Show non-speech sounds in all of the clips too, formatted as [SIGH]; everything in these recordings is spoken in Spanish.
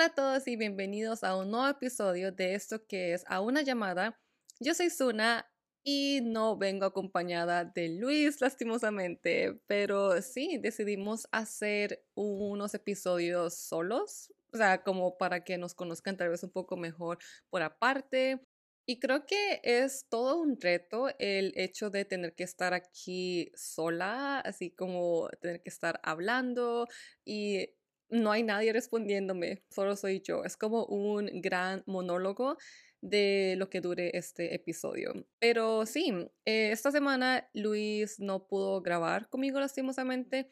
Hola a todos y bienvenidos a un nuevo episodio de esto que es A una llamada. Yo soy Suna y no vengo acompañada de Luis lastimosamente, pero sí, decidimos hacer unos episodios solos, o sea, como para que nos conozcan tal vez un poco mejor por aparte. Y creo que es todo un reto el hecho de tener que estar aquí sola, así como tener que estar hablando y no hay nadie respondiéndome, solo soy yo. Es como un gran monólogo de lo que dure este episodio. Pero sí, eh, esta semana Luis no pudo grabar conmigo lastimosamente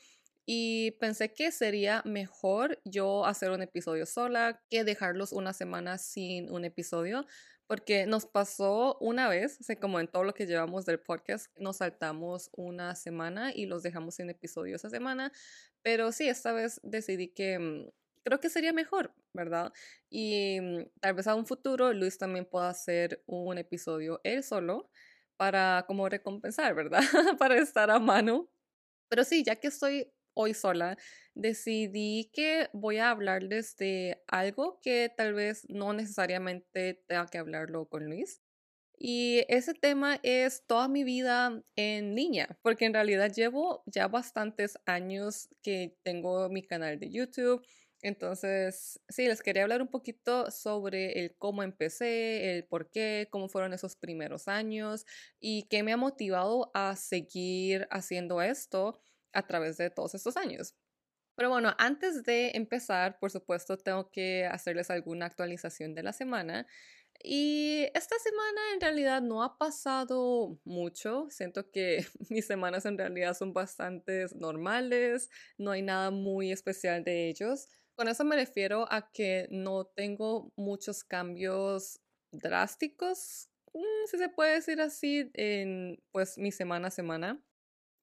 y pensé que sería mejor yo hacer un episodio sola que dejarlos una semana sin un episodio porque nos pasó una vez, como en todo lo que llevamos del podcast, nos saltamos una semana y los dejamos sin episodio esa semana, pero sí, esta vez decidí que mm, creo que sería mejor, ¿verdad? Y mm, tal vez a un futuro Luis también pueda hacer un episodio él solo para como recompensar, ¿verdad? [LAUGHS] para estar a mano. Pero sí, ya que estoy hoy sola, decidí que voy a hablarles de algo que tal vez no necesariamente tenga que hablarlo con Luis. Y ese tema es toda mi vida en línea, porque en realidad llevo ya bastantes años que tengo mi canal de YouTube. Entonces, sí, les quería hablar un poquito sobre el cómo empecé, el por qué, cómo fueron esos primeros años y qué me ha motivado a seguir haciendo esto a través de todos estos años. Pero bueno, antes de empezar, por supuesto, tengo que hacerles alguna actualización de la semana. Y esta semana en realidad no ha pasado mucho. Siento que [LAUGHS] mis semanas en realidad son bastante normales. No hay nada muy especial de ellos. Con eso me refiero a que no tengo muchos cambios drásticos, mm, si se puede decir así, en pues mi semana a semana.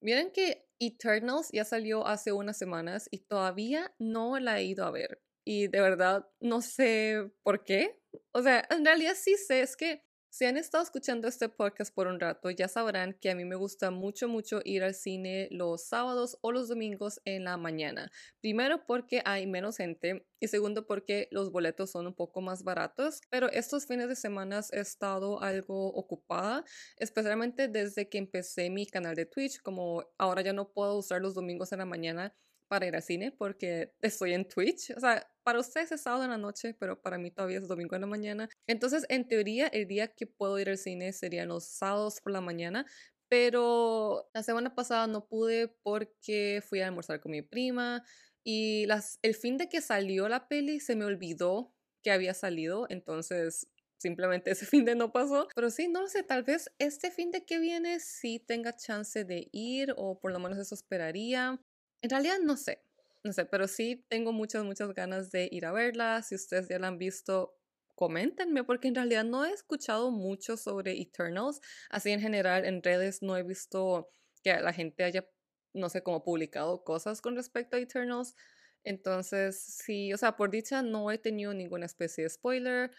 Miren que Eternals ya salió hace unas semanas y todavía no la he ido a ver. Y de verdad no sé por qué. O sea, en realidad sí sé, es que si han estado escuchando este podcast por un rato, ya sabrán que a mí me gusta mucho, mucho ir al cine los sábados o los domingos en la mañana. Primero porque hay menos gente y segundo porque los boletos son un poco más baratos, pero estos fines de semana he estado algo ocupada, especialmente desde que empecé mi canal de Twitch, como ahora ya no puedo usar los domingos en la mañana para ir al cine porque estoy en Twitch. O sea, para ustedes es sábado en la noche, pero para mí todavía es domingo en la mañana. Entonces, en teoría, el día que puedo ir al cine serían los sábados por la mañana. Pero la semana pasada no pude porque fui a almorzar con mi prima y el fin de que salió la peli se me olvidó que había salido. Entonces, simplemente [LAUGHS] ese fin de no pasó. Pero sí, no lo sé, tal vez este fin de que viene sí tenga chance de ir o por lo menos eso esperaría. En realidad no sé, no sé, pero sí tengo muchas, muchas ganas de ir a verla. Si ustedes ya la han visto, coméntenme, porque en realidad no he escuchado mucho sobre Eternals. Así en general, en redes no he visto que la gente haya, no sé, como publicado cosas con respecto a Eternals. Entonces, sí, o sea, por dicha no he tenido ninguna especie de spoiler,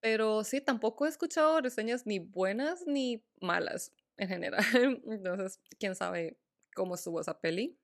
pero sí, tampoco he escuchado reseñas ni buenas ni malas en general. [LAUGHS] Entonces, quién sabe cómo estuvo esa peli.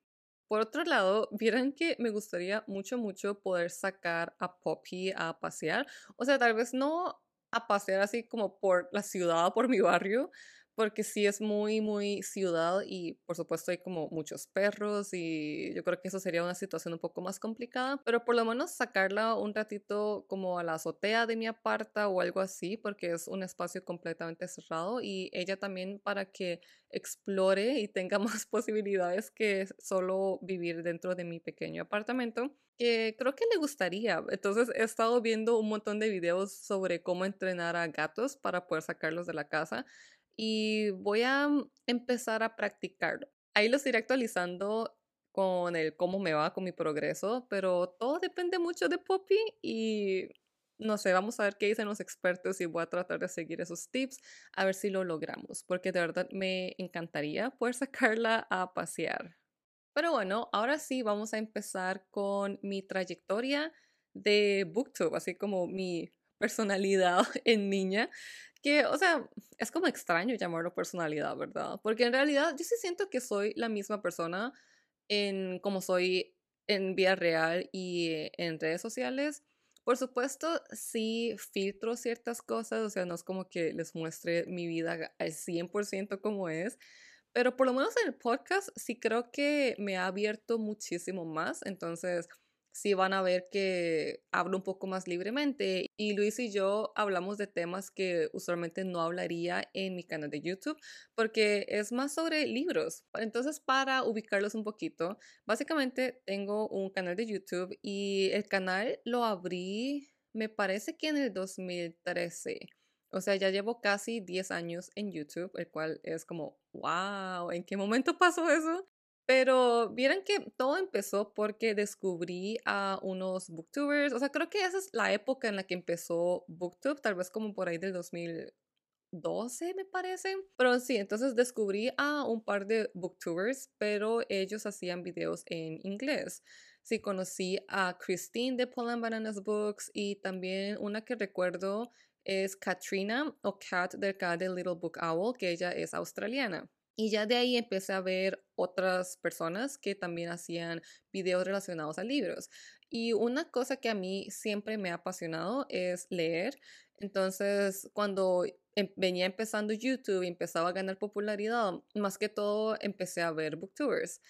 Por otro lado, vieran que me gustaría mucho, mucho poder sacar a Poppy a pasear. O sea, tal vez no a pasear así como por la ciudad, por mi barrio, porque sí es muy, muy ciudad y por supuesto hay como muchos perros y yo creo que eso sería una situación un poco más complicada, pero por lo menos sacarla un ratito como a la azotea de mi aparta o algo así, porque es un espacio completamente cerrado y ella también para que explore y tenga [LAUGHS] más posibilidades que solo vivir dentro de mi pequeño apartamento que creo que le gustaría. Entonces he estado viendo un montón de videos sobre cómo entrenar a gatos para poder sacarlos de la casa y voy a mm, empezar a practicarlo. Ahí los iré actualizando con el cómo me va con mi progreso, pero todo depende mucho de Poppy y no sé, vamos a ver qué dicen los expertos y voy a tratar de seguir esos tips a ver si lo logramos, porque de verdad me encantaría poder [LAUGHS] sacarla a pasear. Pero bueno, ahora sí vamos a empezar con mi trayectoria de BookTube, así como mi personalidad [LAUGHS] en niña que, o sea, es como extraño llamarlo personalidad, ¿verdad? Porque en realidad yo sí siento que soy la misma persona en como soy en vida real y en redes sociales, Por supuesto, sí filtro ciertas cosas, o sea, no es como que les muestre mi vida al 100% como es, pero por lo menos en el podcast sí creo que me ha abierto muchísimo más, entonces sí van a ver que hablo un poco más libremente. Y Luis y yo hablamos de temas que usualmente no hablaría en mi canal de YouTube porque es más sobre libros. Entonces, para ubicarlos un poquito, básicamente tengo un canal de YouTube y el canal lo abrí, me parece que en el 2013. O sea, ya llevo casi 10 años en YouTube, el cual es como, wow, ¿en qué momento pasó eso? Pero vieran que todo empezó porque descubrí a unos booktubers. O sea, creo que esa es la época en la que empezó Booktube, tal vez como por ahí del 2012, me parece. Pero sí, entonces descubrí a un par de booktubers, pero ellos hacían videos en inglés. Sí, conocí a Christine de Paul and Bananas Books y también una que recuerdo es Katrina o Kat del canal de Little Book Owl, que ella es australiana. Y ya de ahí empecé a ver otras personas que también hacían videos relacionados a libros. Y una cosa que a mí siempre me ha apasionado es leer. Entonces, cuando em, venía empezando YouTube y empezaba a ganar popularidad, más que todo empecé a ver booktubers.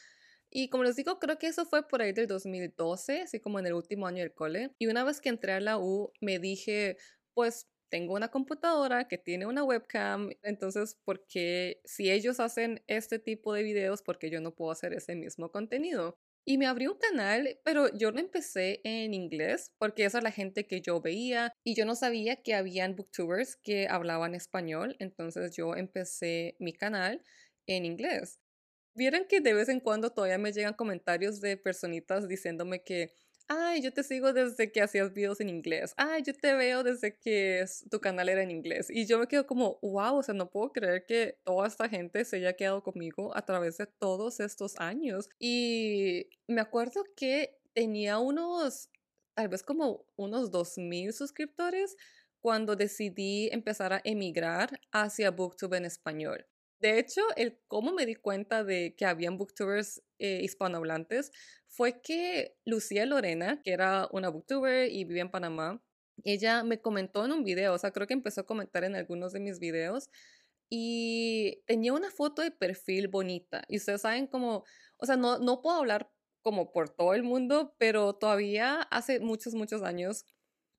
Y como les digo, creo que eso fue por ahí del 2012, así como en el último año del cole. Y una vez que entré a la U, me dije, pues tengo una computadora que tiene una webcam, entonces, ¿por qué si ellos hacen este tipo de videos, por qué yo no puedo hacer ese mismo contenido? Y me abrí un canal, pero yo lo empecé en inglés porque esa es la gente que yo veía y yo no sabía que habían booktubers que hablaban español, entonces yo empecé mi canal en inglés. Vieron que de vez en cuando todavía me llegan comentarios de personitas diciéndome que ay, yo te sigo desde que hacías videos en inglés, ay, yo te veo desde que tu canal era en inglés. Y yo me quedo como, wow, o sea, no puedo creer que toda esta gente se haya quedado conmigo a través de todos estos años. Y me acuerdo que tenía unos, tal vez como unos 2.000 suscriptores cuando decidí empezar a emigrar hacia Booktube en español. De hecho, el cómo me di cuenta de que habían booktubers eh, hispanohablantes fue que Lucía Lorena, que era una booktuber y vivía en Panamá, ella me comentó en un video, o sea, creo que empezó a comentar en algunos de mis videos y tenía una foto de perfil bonita. Y ustedes saben cómo, o sea, no, no puedo hablar como por todo el mundo, pero todavía hace muchos, muchos años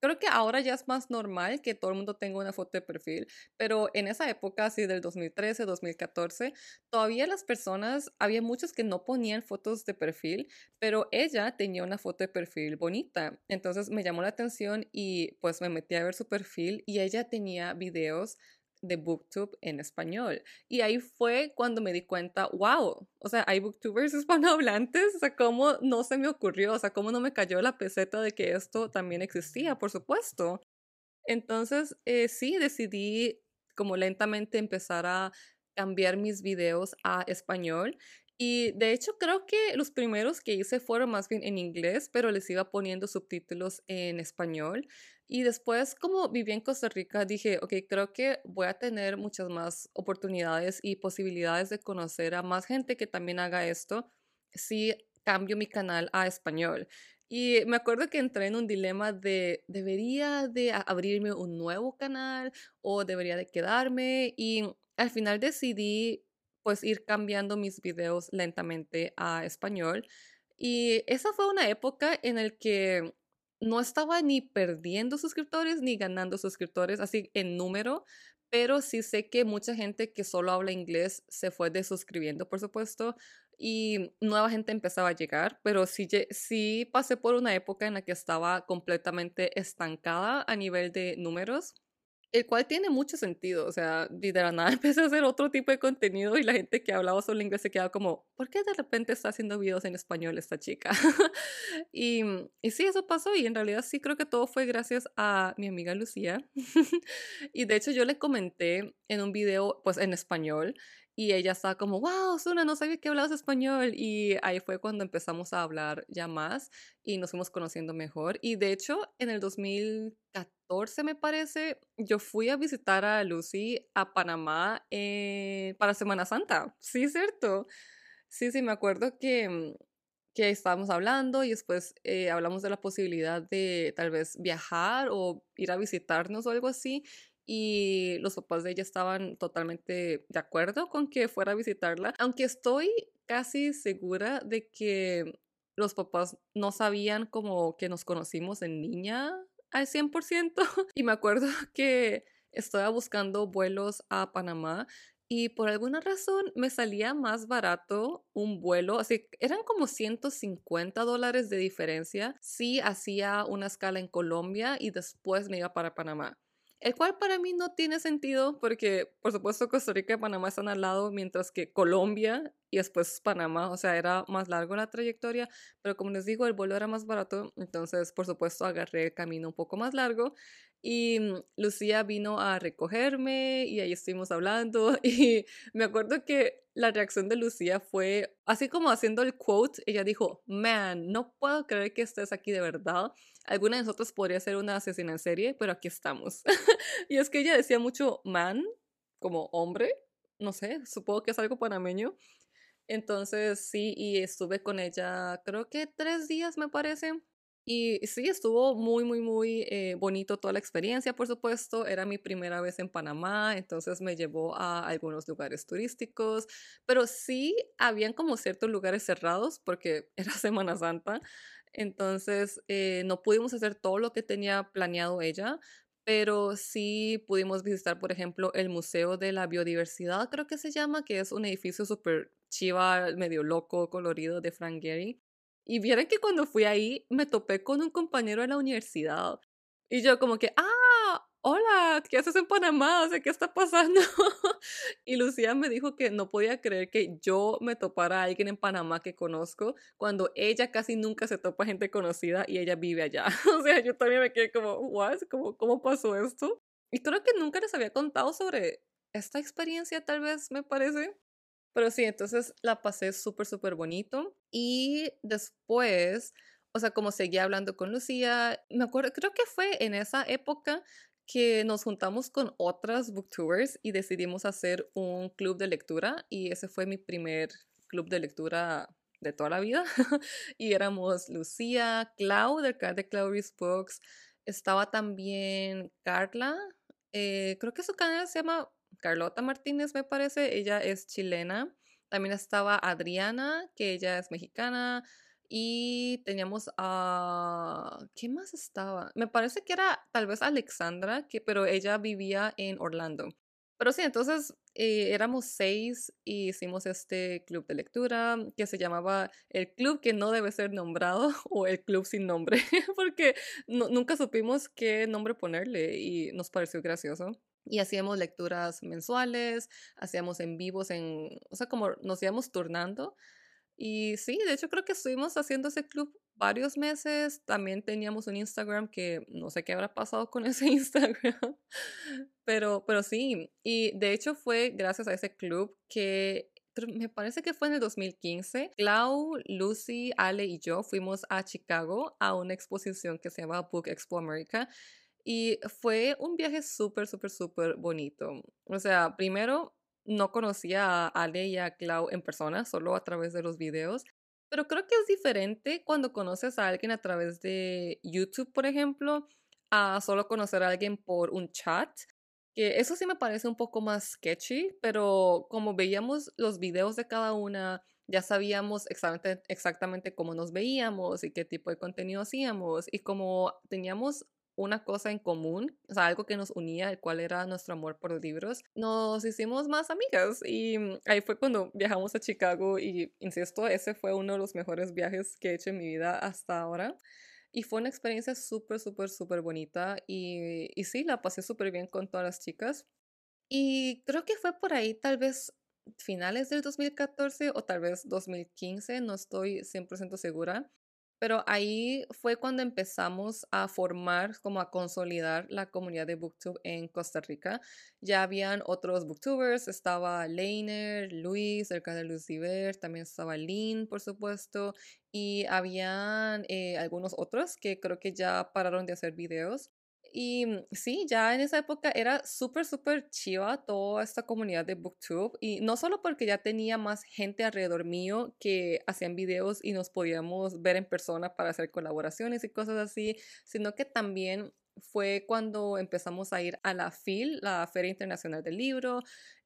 Creo que ahora ya es más normal que todo el mundo tenga una foto de perfil, pero en esa época, así del 2013, 2014, todavía las personas, había muchos que no ponían fotos de perfil, pero ella tenía una foto de perfil bonita. Entonces me llamó la atención y pues me metí a ver su perfil y ella tenía videos de Booktube en español. Y ahí fue cuando me di cuenta, wow, o sea, hay Booktubers [LAUGHS] hispanohablantes, o sea, ¿cómo no se me ocurrió? O sea, ¿cómo no me cayó la peseta de que esto también existía? Por supuesto. Entonces, eh, sí, decidí como lentamente empezar a cambiar mis videos a español. Y de hecho creo que los primeros que hice fueron más bien en inglés, pero les iba poniendo subtítulos en español. Y después, como viví en Costa Rica, dije, ok, creo que voy a tener muchas más oportunidades y posibilidades de conocer a más gente que también haga esto si cambio mi canal a español. Y me acuerdo que entré en un dilema de, ¿debería de abrirme un nuevo canal o debería de quedarme? Y al final decidí pues ir cambiando mis videos lentamente a español. Y esa fue una época en la que no estaba ni perdiendo suscriptores ni ganando suscriptores, así en número, pero sí sé que mucha gente que solo habla inglés se fue desuscribiendo, por supuesto, y nueva gente empezaba a llegar, pero sí, sí pasé por una época en la que estaba completamente estancada a nivel de números el cual tiene mucho sentido, o sea, de la nada [LAUGHS] empecé a hacer otro tipo de contenido y la gente que hablaba solo inglés se quedaba como, ¿por qué de repente está haciendo videos en español esta chica? [LAUGHS] y, y sí, eso pasó y en realidad sí creo que todo fue gracias a mi amiga Lucía. [LAUGHS] y de hecho yo le comenté en un video, pues en español, y ella estaba como, wow, Suna, no sabía que hablabas español. Y ahí fue cuando empezamos a hablar ya más y nos fuimos conociendo mejor. Y de hecho, en el 2014, me parece, yo fui a visitar a Lucy a Panamá eh, para Semana Santa. Sí, cierto. Sí, sí, me acuerdo que, que estábamos hablando y después eh, hablamos de la posibilidad de tal vez viajar o ir a visitarnos o algo así. Y los papás de ella estaban totalmente de acuerdo con que fuera a visitarla, aunque estoy casi segura de que los papás no sabían como que nos conocimos en niña al 100%. [LAUGHS] Y me acuerdo [LAUGHS] que estaba buscando vuelos a Panamá y por alguna razón me salía más barato un vuelo, así eran como 150 dólares de diferencia si hacía una escala en Colombia y después me iba para Panamá. El cual para mí no tiene sentido porque, por supuesto, Costa Rica y Panamá están al lado, mientras que Colombia y después Panamá, o sea, era más largo la trayectoria, pero como les digo, el vuelo era más barato, entonces, por supuesto, agarré el camino un poco más largo y mm, Lucía vino a recogerme y ahí estuvimos hablando [LAUGHS] y me acuerdo que la reacción de Lucía fue así como haciendo el quote, ella dijo, man, no puedo creer que estés aquí de verdad. Alguna de nosotros podría ser una asesina en serie, pero aquí estamos. [LAUGHS] y es que ella decía mucho man, como hombre, no sé, supongo que es algo panameño. Entonces sí, y estuve con ella creo que tres días me parece. Y sí, estuvo muy, muy, muy eh, bonito toda la experiencia, por supuesto. Era mi primera vez en Panamá, entonces me llevó a algunos lugares turísticos, pero sí habían como ciertos lugares cerrados porque [LAUGHS] era Semana Santa, entonces eh, no pudimos hacer todo lo que tenía planeado ella, pero sí pudimos visitar, por ejemplo, el Museo de la Biodiversidad, creo que se llama, que es un edificio súper chiva, medio loco, colorido de Frank Gehry. Y vieron que cuando fui ahí me topé con un compañero de la universidad. Y yo como que, ah, hola, ¿qué haces en Panamá? O sea, ¿qué está pasando? [LAUGHS] y Lucía me dijo que no podía creer que yo me topara a alguien en Panamá que conozco cuando ella casi nunca se topa gente conocida y ella vive allá. [LAUGHS] o sea, yo también me quedé como, what? ¿Cómo, ¿Cómo pasó esto? Y creo que nunca les había contado sobre esta experiencia, tal vez, me parece. Pero sí, entonces la pasé súper, súper bonito. Y después, o sea, como seguía hablando con Lucía, me acuerdo, creo que fue en esa época que nos juntamos con otras booktubers y decidimos hacer un club de lectura. Y ese fue mi primer club de lectura de toda la vida. [LAUGHS] y éramos Lucía, Clau, del canal de Claudius Books. Estaba también Carla. Eh, creo que su canal se llama Carlota Martínez, me parece, ella es chilena. También estaba Adriana, que ella es mexicana. Y teníamos a... ¿Qué más estaba? Me parece que era tal vez Alexandra, que, pero ella vivía en Orlando. Pero sí, entonces eh, éramos seis y hicimos este club de lectura que se llamaba el club que no debe ser nombrado [LAUGHS] o el club sin nombre, [LAUGHS] porque nunca supimos qué nombre ponerle y nos pareció gracioso y hacíamos lecturas mensuales, hacíamos en vivos, en, o sea, como nos íbamos turnando. Y sí, de hecho creo que estuvimos haciendo ese club varios meses. También teníamos un Instagram que no sé qué habrá pasado con [LAUGHS] ese Instagram, pero, pero sí. Y de hecho fue gracias a ese club que me parece que fue en el 2015, Clau, Lucy, Ale y yo fuimos a Chicago a una exposición que se llama Book Expo America y fue un viaje súper, súper, súper bonito. O sea, primero no conocía a Ale y a Clau en persona, solo a través de los videos. Pero creo que es diferente cuando conoces a alguien a través de YouTube, por ejemplo, a solo conocer a alguien por un chat. Que eso sí me parece un poco más sketchy, pero como veíamos los videos de cada una, ya sabíamos exactamente, exactamente cómo nos veíamos y qué tipo de contenido hacíamos. Y como teníamos una cosa en común, o sea, algo que nos unía, el cual era nuestro amor por los libros, nos hicimos más amigas y mm, ahí fue cuando viajamos a Chicago y, insisto, ese fue uno de los mejores viajes que he hecho en mi vida hasta ahora. Y fue una experiencia súper, súper, súper bonita y, y sí, la pasé súper bien con todas las chicas. Y creo que fue por ahí tal vez finales del 2014 o tal vez 2015, no estoy 100% segura, pero ahí fue cuando empezamos a formar, como a consolidar la comunidad de Booktube en Costa Rica. Ya habían otros Booktubers, estaba Leiner, Luis, canal de Lucifer, también estaba Lynn, por supuesto, y habían eh, algunos otros que creo que ya pararon de hacer videos. Y mm, sí, ya en esa época era súper, súper chiva toda esta comunidad de BookTube. Y no solo porque ya tenía más gente alrededor mío que hacían videos y nos podíamos ver en persona para hacer colaboraciones y cosas así, sino que también fue cuando empezamos a ir a la FIL, la Feria Internacional del Libro,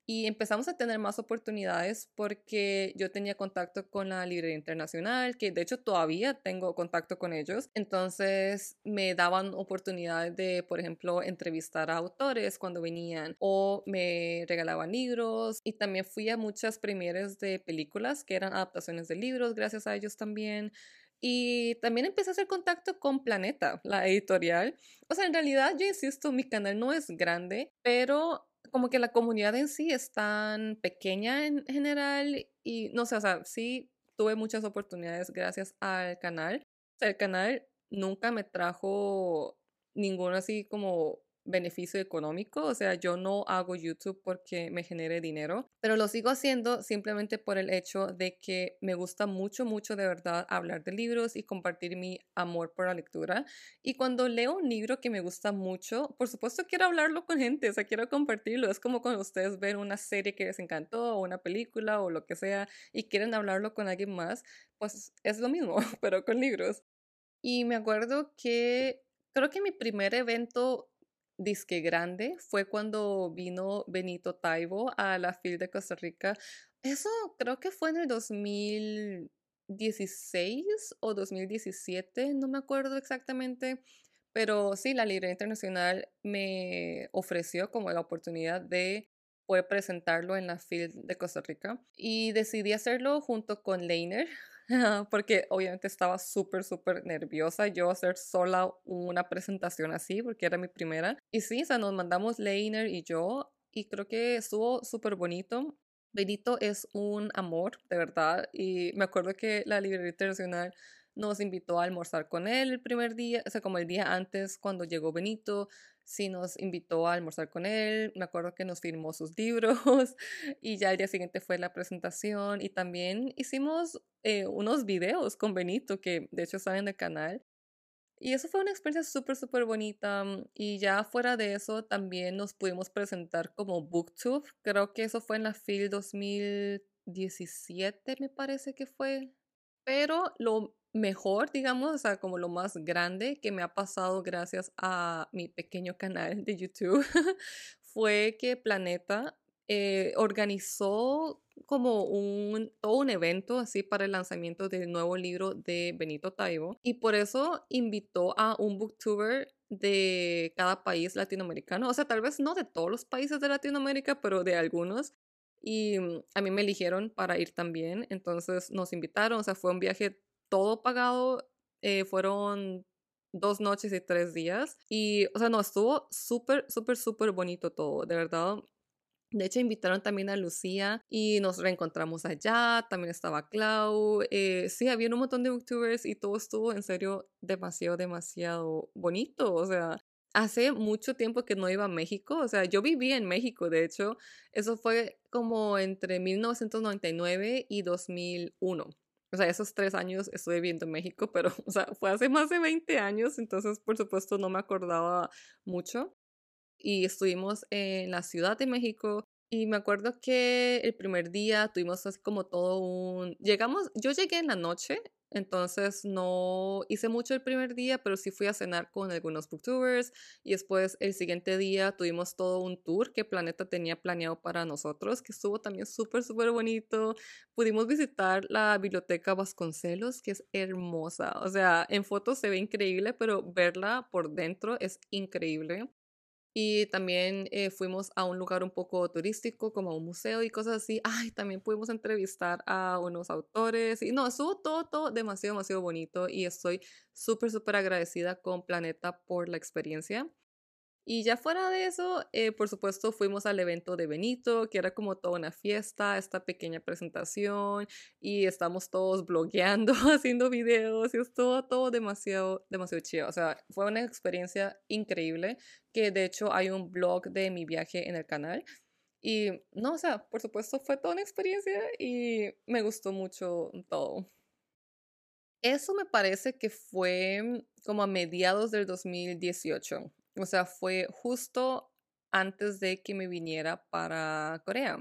y empezamos a tener más oportunidades porque yo tenía contacto con la librería internacional, que de hecho todavía tengo contacto con ellos. Entonces me daban oportunidades de, por ejemplo, entrevistar a autores cuando venían o me regalaban libros y también fui a muchas premieres de películas que eran adaptaciones de libros gracias a ellos también. Y también empecé a hacer contacto con Planeta, la editorial. O sea, en realidad, yo insisto, mi canal no es grande, pero como que la comunidad en sí es tan pequeña en general y no sé, o sea, sí tuve muchas oportunidades gracias al canal. O sea, el canal nunca me trajo ningún así como beneficio económico, o sea, yo no hago YouTube porque me genere dinero, pero lo sigo haciendo simplemente por el hecho de que me gusta mucho, mucho de verdad hablar de libros y compartir mi amor por la lectura. Y cuando leo un libro que me gusta mucho, por supuesto quiero hablarlo con gente, o sea, quiero compartirlo. Es como cuando ustedes ven una serie que les encantó o una película o lo que sea y quieren hablarlo con alguien más, pues es lo mismo, [LAUGHS] pero con libros. Y me acuerdo que creo que mi primer evento disque grande fue cuando vino Benito Taibo a la FIL de Costa Rica. Eso creo que fue en el 2016 o 2017, no me acuerdo exactamente. Pero sí, la Librería Internacional me ofreció como la oportunidad de poder presentarlo en la FIL de Costa Rica y decidí hacerlo junto con Leiner, [LAUGHS] porque obviamente estaba súper, súper nerviosa yo hacer sola una presentación así, porque era mi primera. Y sí, o sea, nos mandamos Leiner y yo, y creo que estuvo súper bonito. Benito es un amor, de verdad, y me acuerdo que la Librería Internacional nos invitó a almorzar con él el primer día, o sea, como el día antes cuando llegó Benito, sí nos invitó a almorzar con él, me acuerdo que nos firmó sus libros [LAUGHS] y ya el día siguiente fue la presentación y también hicimos eh, unos videos con Benito que de hecho están en el canal. Y eso fue una experiencia súper, súper bonita. Mm, y ya fuera de eso, también nos pudimos presentar como BookTube. Creo que eso fue en la FIL 2017, me parece que fue. Pero lo mejor, digamos, o sea, como lo más grande que me ha pasado gracias a mi pequeño canal de YouTube [LAUGHS] fue que Planeta eh, organizó como un, todo un evento así para el lanzamiento del nuevo libro de Benito Taibo y por eso invitó a un booktuber de cada país latinoamericano, o sea, tal vez no de todos los países de Latinoamérica, pero de algunos. Y mm, a mí me eligieron para ir también, entonces nos invitaron, o sea, fue un viaje todo pagado, eh, fueron dos noches y tres días. Y, o sea, no, estuvo súper, súper, súper bonito todo, de verdad. De hecho, invitaron también a Lucía y nos reencontramos allá. También estaba Clau. Eh, sí, había un montón de booktubers y todo estuvo en serio demasiado, demasiado bonito. O sea, hace mucho tiempo que no iba a México. O sea, yo vivía en México, de hecho. Eso fue como entre 1999 y 2001 o sea, esos tres años estuve viviendo en México, pero, [LAUGHS] o sea, fue hace más de 20 años, entonces, por supuesto, no me acordaba mucho. Y estuvimos en la Ciudad de México y me acuerdo que el primer día tuvimos así como todo un... Llegamos, yo llegué en la noche entonces no hice mucho el primer día, pero sí fui a cenar con algunos booktubers y después el siguiente día tuvimos todo un tour que Planeta tenía planeado para nosotros, que estuvo también súper, súper bonito. Pudimos visitar la biblioteca Vasconcelos, que es hermosa. O sea, en fotos se ve increíble, pero verla por dentro es increíble. Y también eh, fuimos a un lugar un poco turístico, como a un museo y cosas así. Ay, también pudimos entrevistar a unos autores. Y no, estuvo todo, todo demasiado, demasiado bonito. Y estoy súper, súper agradecida con Planeta por la experiencia. Y ya fuera de eso, eh, por supuesto, fuimos al evento de Benito, que era como toda una fiesta, esta pequeña presentación, y estamos todos blogueando, [LAUGHS] haciendo videos, y estuvo todo demasiado, demasiado chido. O sea, fue una experiencia increíble, que de hecho hay un blog de mi viaje en el canal. Y no, o sea, por supuesto fue toda una experiencia y me gustó mucho todo. Eso me parece que fue como a mediados del 2018. O sea, fue justo antes de que me viniera para Corea.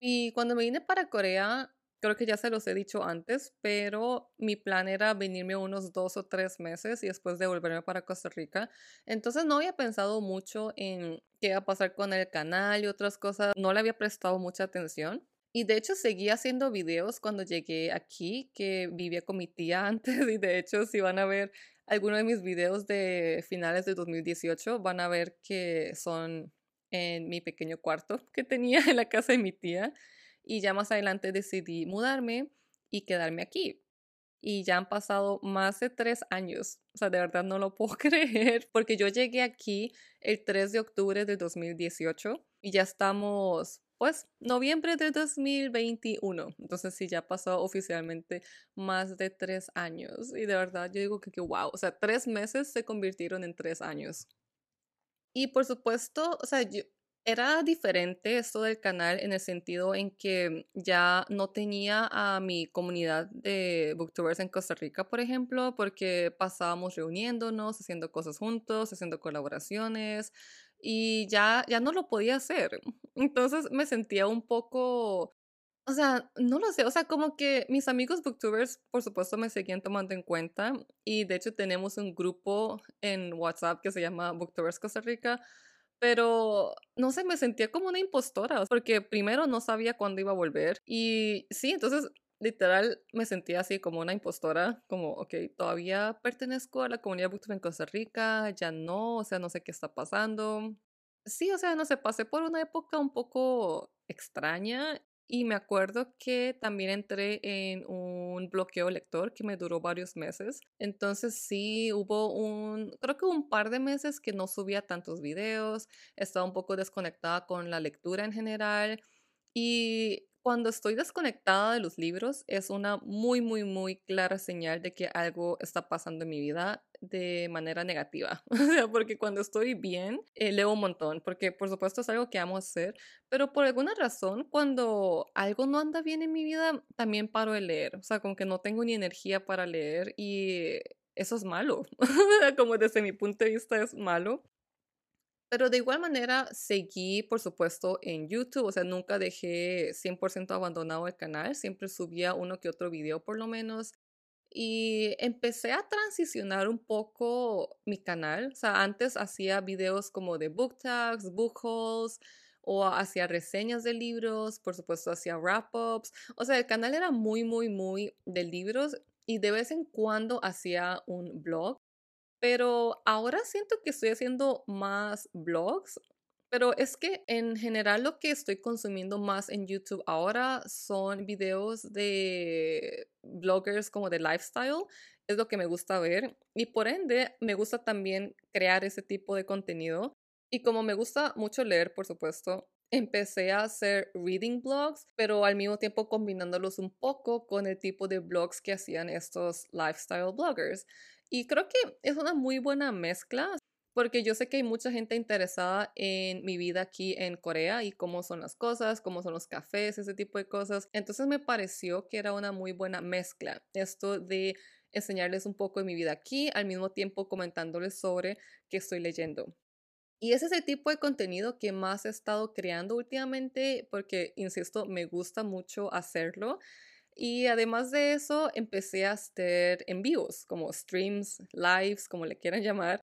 Y cuando me vine para Corea, creo que ya se los he dicho antes, pero mi plan era venirme unos dos o tres meses y después devolverme para Costa Rica. Entonces no había pensado mucho en qué iba a pasar con el canal y otras cosas. No le había prestado mucha atención. Y de hecho seguí haciendo videos cuando llegué aquí, que vivía con mi tía [LAUGHS] antes y de hecho si van a ver algunos de mis videos de finales de 2018, van a ver que son en mi pequeño cuarto [LAUGHS] que tenía en la casa de mi tía y ya más adelante decidí mudarme y quedarme aquí. Y ya han pasado más de tres años. O sea, de verdad no lo [LAUGHS] puedo creer porque yo llegué aquí el 3 de octubre de 2018 y ya estamos pues noviembre de 2021. Entonces sí, ya pasó oficialmente más de tres años. Y de verdad yo digo que, que wow, o sea, tres meses se convirtieron en tres años. Y por supuesto, o sea, era diferente esto del canal en el sentido en que ya no tenía a mi comunidad de booktubers en Costa Rica, por ejemplo, porque pasábamos reuniéndonos, haciendo cosas juntos, haciendo colaboraciones y ya, ya no lo podía hacer. [LAUGHS] Entonces me sentía un poco, o sea, no lo sé, o sea, como que mis amigos booktubers, por supuesto, me seguían tomando en cuenta y de hecho tenemos un grupo en WhatsApp que se llama Booktubers Costa Rica pero no sé, me sentía como una impostora, porque primero no sabía cuándo iba a volver y sí, entonces literal me sentía así como una impostora, como, ok, todavía pertenezco a la comunidad Booktube en Costa Rica, ya no, o sea, no sé qué está pasando. Sí, o sea, no sé, pasé por una época un poco extraña y me acuerdo que también entré en un bloqueo lector que me duró varios meses. Entonces sí, hubo un, creo que un par de meses que no subía tantos videos, estaba un poco desconectada con la lectura en general. Y cuando estoy desconectada de los libros es una muy, muy, muy clara señal de que algo está pasando en mi vida de manera negativa. [LAUGHS] O sea, porque cuando estoy bien, eh, leo un montón, porque por supuesto es algo que amo hacer, pero por alguna razón, cuando algo no anda bien en mi vida, también paro de leer. O sea, como que no tengo ni energía para leer y eso es malo. [LAUGHS] como desde mi punto de vista es malo. Pero de igual manera seguí, por supuesto, en YouTube, o sea, nunca dejé 100% abandonado el canal, siempre subía uno que otro video por lo menos. Y empecé a transicionar un poco mi canal, o sea, antes hacía videos como de book tags, book hauls, o hacía reseñas de libros, por supuesto hacía wrap-ups, o sea, el canal era muy, muy, muy de libros y de vez en cuando hacía un blog pero ahora siento que estoy haciendo más blogs, pero es que en general lo que estoy consumiendo más en YouTube ahora son videos de bloggers como de lifestyle, es lo que me gusta ver y por ende me gusta también crear ese tipo de contenido. Y como me gusta mucho leer, por supuesto, empecé a hacer reading blogs, pero al mismo tiempo combinándolos un poco con el tipo de blogs que hacían estos lifestyle bloggers. Y creo que es una muy buena mezcla porque yo sé que hay mucha gente interesada en mi vida aquí en Corea y cómo son las cosas, cómo son los cafés, ese tipo de cosas. Entonces me pareció que era una muy buena mezcla esto de enseñarles un poco de mi vida aquí, al mismo tiempo comentándoles sobre qué estoy leyendo. Y ese es el tipo de contenido que más he estado creando últimamente porque, insisto, me gusta mucho hacerlo. Y además de eso, empecé a hacer en vivos, como streams, lives, como le quieran llamar.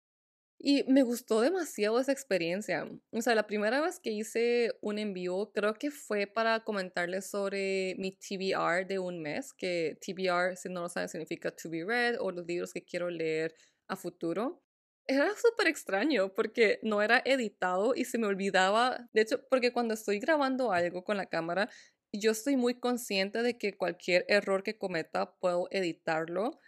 Y me gustó demasiado esa experiencia. O sea, la primera vez que hice un envío, creo que fue para comentarles sobre mi TBR de un mes, que TBR, si no lo saben, significa to be read o los libros que quiero leer a futuro. Era súper extraño porque no era editado y se me olvidaba, de hecho, porque cuando estoy grabando algo con la cámara, yo estoy muy consciente de que cualquier error que cometa puedo editarlo,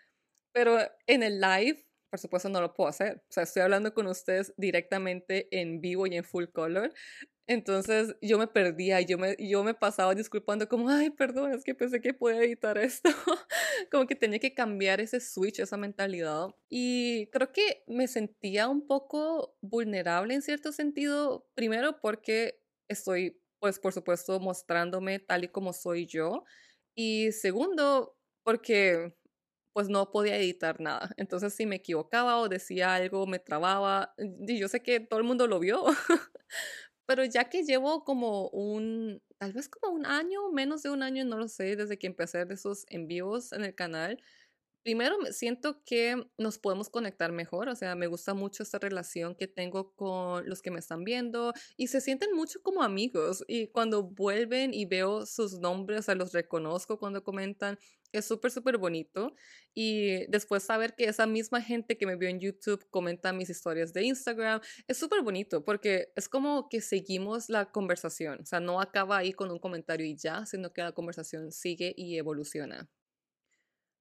pero en el live, por supuesto, no lo puedo hacer. O sea, estoy hablando con ustedes directamente en vivo y en full color. Entonces yo me perdía yo me, yo me pasaba disculpando como, ay, perdón, es que pensé que podía editar esto. [LAUGHS] como que tenía que cambiar ese switch, esa mentalidad. Y creo que me sentía un poco vulnerable en cierto sentido, primero porque estoy pues por supuesto mostrándome tal y como soy yo. Y segundo, porque pues no podía editar nada. Entonces si me equivocaba o decía algo, me trababa. Y yo sé que todo el mundo lo vio. [LAUGHS] Pero ya que llevo como un, tal vez como un año, menos de un año, no lo sé, desde que empecé de esos envíos en el canal, primero siento que nos podemos conectar mejor, o sea, me gusta mucho esta relación que tengo con los que me están viendo y se sienten mucho como amigos y cuando vuelven y veo sus nombres, o sea, los reconozco cuando comentan, es súper, súper bonito. Y después saber que esa misma gente que me vio en YouTube comenta mis historias de Instagram, es súper bonito porque es como que seguimos la conversación, o sea, no acaba ahí con un comentario y ya, sino que la conversación sigue y evoluciona.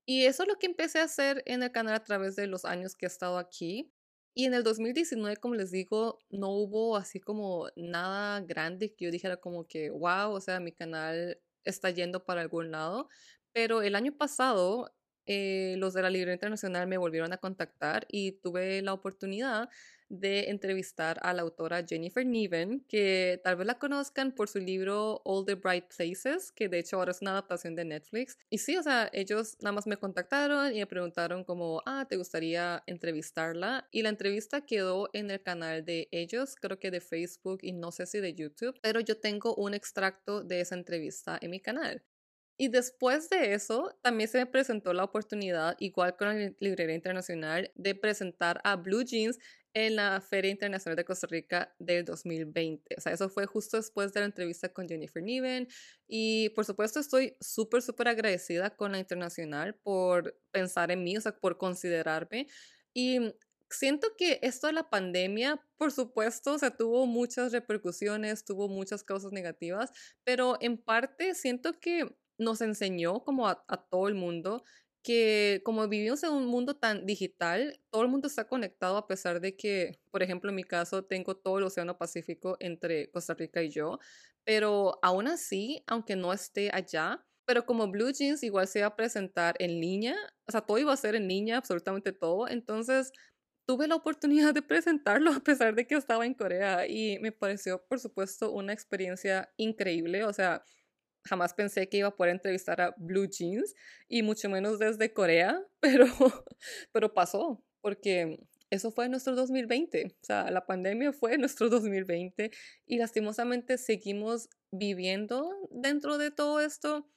Y eso es lo que empecé a hacer en el canal a través de los años que he estado aquí. Y en el 2019, como les digo, no hubo así como nada grande que yo dijera como que, wow, o sea, mi canal está yendo para algún lado. Pero el año pasado, eh, los de la Librería Internacional me volvieron a contactar y tuve la oportunidad de entrevistar a la autora Jennifer Niven, que tal vez la conozcan por su libro All the Bright Places, que de hecho ahora es una adaptación de Netflix. Y sí, o sea, ellos nada más me contactaron y me preguntaron como, ah, ¿te gustaría entrevistarla? Y la entrevista quedó en el canal de ellos, creo que de Facebook y no sé si de YouTube, pero yo tengo un extracto de esa entrevista en mi canal. Y después de eso, también se me presentó la oportunidad, igual con la Librería Internacional, de presentar a Blue Jeans en la Feria Internacional de Costa Rica del 2020. O sea, eso fue justo después de la entrevista con Jennifer Niven. Y por supuesto estoy súper, súper agradecida con la Internacional por pensar en mí, o sea, por considerarme. Y siento que esto de la pandemia, por supuesto, o sea, tuvo muchas repercusiones, tuvo muchas causas negativas, pero en parte siento que nos enseñó como a, todo el mundo que como vivimos en un mundo tan digital, todo el mundo está conectado a pesar de que, por ejemplo, en mi caso, tengo todo el Océano Pacífico entre Costa Rica y yo, pero aún así, aunque no esté allá, pero como Blue Jeans igual se iba a presentar en línea, o sea, todo iba a ser en línea, absolutamente todo, entonces tuve la oportunidad de presentarlo a pesar de que estaba en Corea y me pareció, por supuesto, una experiencia increíble, o sea, jamás pensé que iba a poder entrevistar a Blue Jeans y mucho menos desde Corea, [LAUGHS] pero, pero pasó porque eso fue nuestro 2020, o sea, la pandemia fue nuestro 2020 y lastimosamente seguimos viviendo dentro de todo esto.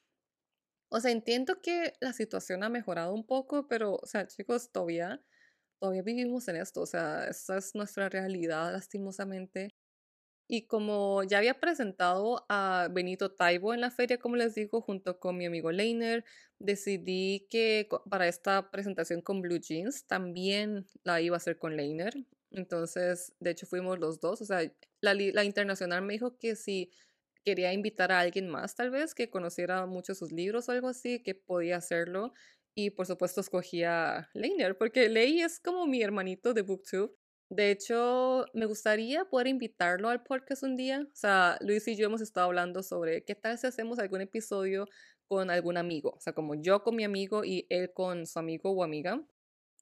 O sea, entiendo que la situación ha mejorado un poco, pero, o sea, chicos, todavía, todavía vivimos en esto, o sea, esa es nuestra realidad, lastimosamente. Y como ya había presentado a Benito Taibo en la feria, como les digo, junto con mi amigo Leiner, decidí que para esta presentación con Blue Jeans también la iba a hacer con Leiner. Entonces, de hecho, fuimos los dos. O sea, la, la internacional me dijo que si quería invitar a alguien más, tal vez, que conociera mucho sus libros o algo así, que podía hacerlo. Y por supuesto escogí a Leiner, porque Ley es como mi hermanito de BookTube. De hecho, me gustaría poder invitarlo al podcast un día. O sea, Luis y yo hemos estado hablando sobre qué tal si hacemos algún episodio con algún amigo. O sea, como yo con mi amigo y él con su amigo o amiga.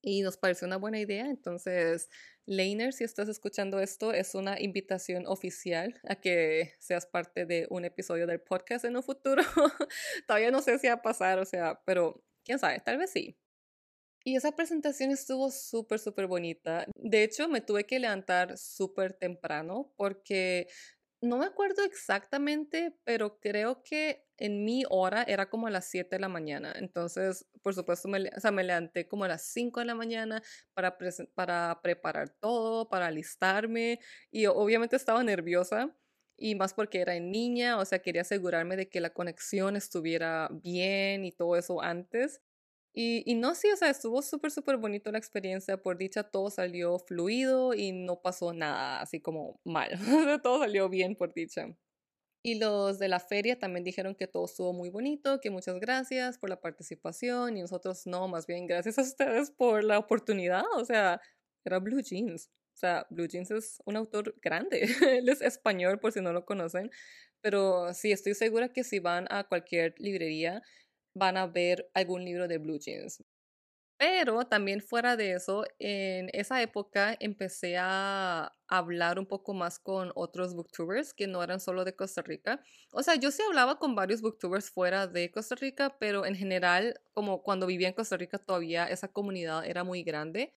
Y nos pareció una buena idea. Entonces, Leiner, si estás escuchando esto, es una invitación oficial a que seas parte de un episodio del podcast en un futuro. [LAUGHS] Todavía no sé si va a pasar, o sea, pero quién sabe, tal vez sí. Y esa presentación estuvo súper, súper bonita. De hecho, me tuve que levantar súper temprano porque no me acuerdo exactamente, pero creo que en mi hora era como a las 7 de la mañana. Entonces, por supuesto, me, o sea, me levanté como a las 5 de la mañana para, para preparar todo, para alistarme. Y obviamente estaba nerviosa. Y más porque era niña, o sea, quería asegurarme de que la conexión estuviera bien y todo eso antes. Y, y no, sí, o sea, estuvo súper, súper bonito la experiencia. Por dicha, todo salió fluido y no pasó nada así como mal. [LAUGHS] todo salió bien, por dicha. Y los de la feria también dijeron que todo estuvo muy bonito, que muchas gracias por la participación y nosotros no, más bien gracias a ustedes por la oportunidad. O sea, era Blue Jeans. O sea, Blue Jeans es un autor grande. [LAUGHS] Él es español por si no lo conocen. Pero sí, estoy segura que si van a cualquier librería van a ver algún libro de Blue Jeans. Pero también fuera de eso, en esa época empecé a hablar un poco más con otros booktubers que no eran solo de Costa Rica. O sea, yo sí hablaba con varios booktubers fuera de Costa Rica, pero en general, como cuando vivía en Costa Rica todavía esa comunidad era muy grande.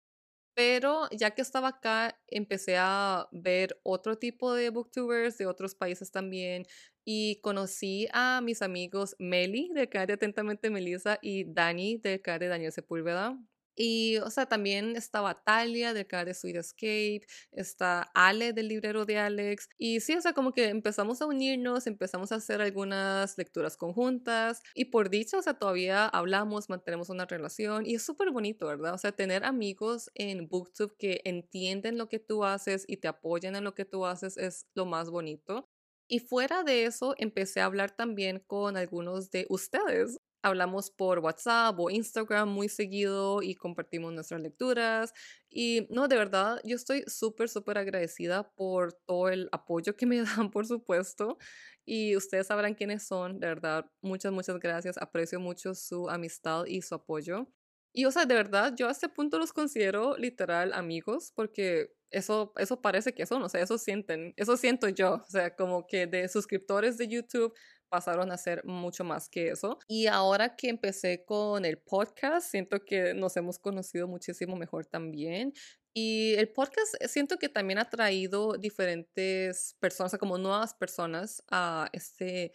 Pero ya que estaba acá, empecé a ver otro tipo de booktubers de otros países también y conocí a mis amigos Meli del canal de Atentamente Melissa y Dani del canal de Daniel Sepúlveda. Y, o sea, también estaba Talia del canal de Sweet Escape, está Ale del librero de Alex. Y sí, o sea, como que empezamos a unirnos, empezamos a hacer algunas lecturas conjuntas. Y por dicho, o sea, todavía hablamos, mantenemos una relación. Y es súper bonito, ¿verdad? O sea, tener amigos en Booktube que entienden lo que tú haces y te apoyan en lo que tú haces es lo más bonito. Y fuera de eso, empecé a hablar también con algunos de ustedes. Hablamos por WhatsApp o Instagram muy seguido y compartimos nuestras lecturas. Y no, de verdad, yo estoy súper, súper agradecida por todo el apoyo que me [LAUGHS] dan, por supuesto. Y ustedes sabrán quiénes son, de verdad, muchas, muchas gracias. Aprecio mucho su amistad y su apoyo. Y, o sea, de verdad, yo a este punto los considero literal amigos porque eso, eso parece que son, o sea, eso sienten, eso siento yo, o sea, como que de suscriptores de YouTube pasaron a ser mucho más que eso. Y ahora que empecé con el podcast, siento que nos hemos conocido muchísimo mejor también. Y el podcast eh, siento que también ha traído diferentes personas, como nuevas personas a este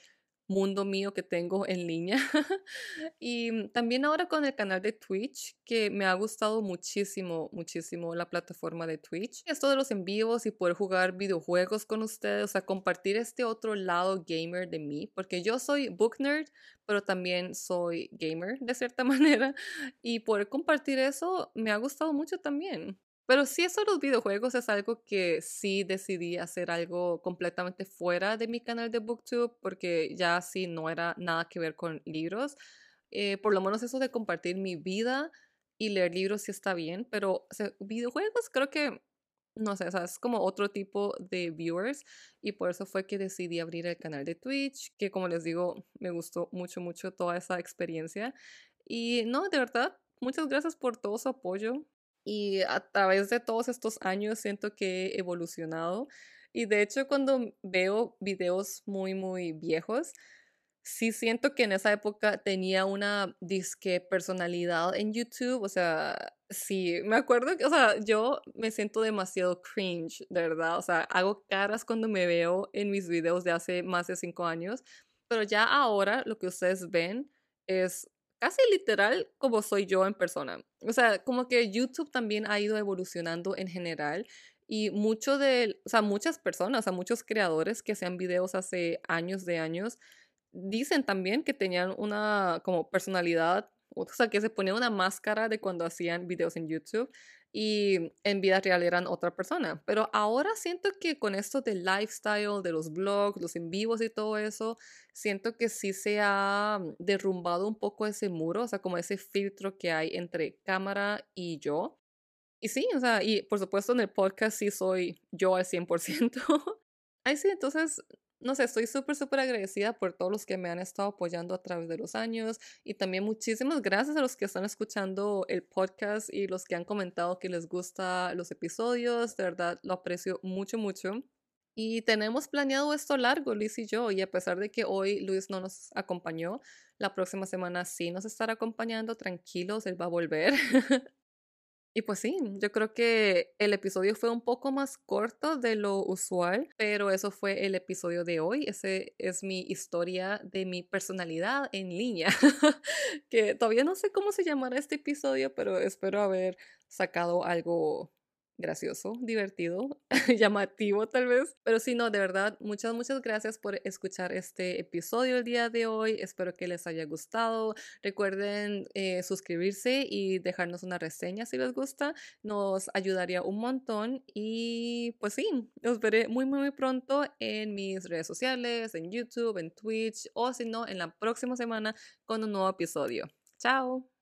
mundo mío que tengo en línea. [LAUGHS] y también ahora con el canal de Twitch, que me ha gustado muchísimo, muchísimo la plataforma de Twitch. Esto de los en vivos y poder jugar videojuegos con ustedes, o sea, compartir este otro lado gamer de mí, porque yo soy book nerd, pero también soy gamer de cierta [LAUGHS] manera. Y poder compartir eso me ha gustado mucho también. Pero sí, eso de los videojuegos es algo que sí decidí hacer algo completamente fuera de mi canal de BookTube porque ya sí no era nada que ver con libros. Eh, por lo menos eso de compartir mi vida y leer libros sí está bien, pero videojuegos creo que, no sé, es como otro tipo de viewers y por eso fue que decidí abrir el canal de Twitch, que como les digo, me gustó mucho, mucho toda esa experiencia. Y no, de verdad, muchas gracias por todo su apoyo. Y a través de todos estos años siento que he evolucionado. Y de hecho cuando veo videos muy, muy viejos, sí siento que en esa época tenía una disque personalidad en YouTube. O sea, sí, me acuerdo que, o sea, yo me siento demasiado cringe, de verdad. O sea, hago caras cuando me veo en mis videos de hace más de cinco años. Pero ya ahora lo que ustedes ven es casi literal como soy yo en persona. O sea, como que YouTube también ha ido evolucionando en general y mucho de, o sea, muchas personas, o muchos creadores que hacían videos hace años de años, dicen también que tenían una como personalidad, o sea, que se ponían una máscara de cuando hacían videos en YouTube y en vida real eran otra persona. Pero ahora siento que con esto del lifestyle, de los blogs, los en vivos y todo eso, siento que sí se ha derrumbado un poco ese muro, o sea, como ese filtro que hay entre cámara y yo. Y sí, o sea, y por supuesto en el podcast sí soy yo al 100%. [LAUGHS] Ay, sí, entonces no sé, estoy súper, súper agradecida por todos los que me han estado apoyando a través de los años y también muchísimas gracias a los que están escuchando el podcast y los que han comentado que les gusta los episodios, de verdad lo aprecio mucho, mucho. Y tenemos planeado esto largo, Luis y yo, y a pesar de que hoy Luis no nos acompañó, la próxima semana sí nos estará acompañando, tranquilos, él va a volver. [LAUGHS] Y pues sí, yo creo que el episodio fue un poco más corto de lo usual, pero eso fue el episodio de hoy. Ese es mi historia de mi personalidad en línea, [LAUGHS] que todavía no sé cómo se llamará este episodio, pero espero haber sacado algo gracioso, divertido, [LAUGHS] llamativo tal vez. Pero sí, no, de verdad, muchas, muchas gracias por escuchar este episodio el día de hoy. Espero que les haya gustado. Recuerden eh, suscribirse y dejarnos una reseña si les gusta. Nos ayudaría un montón. Y pues sí, los veré muy, muy, muy pronto en mis redes sociales, en YouTube, en Twitch o si no, en la próxima semana con un nuevo episodio. Chao.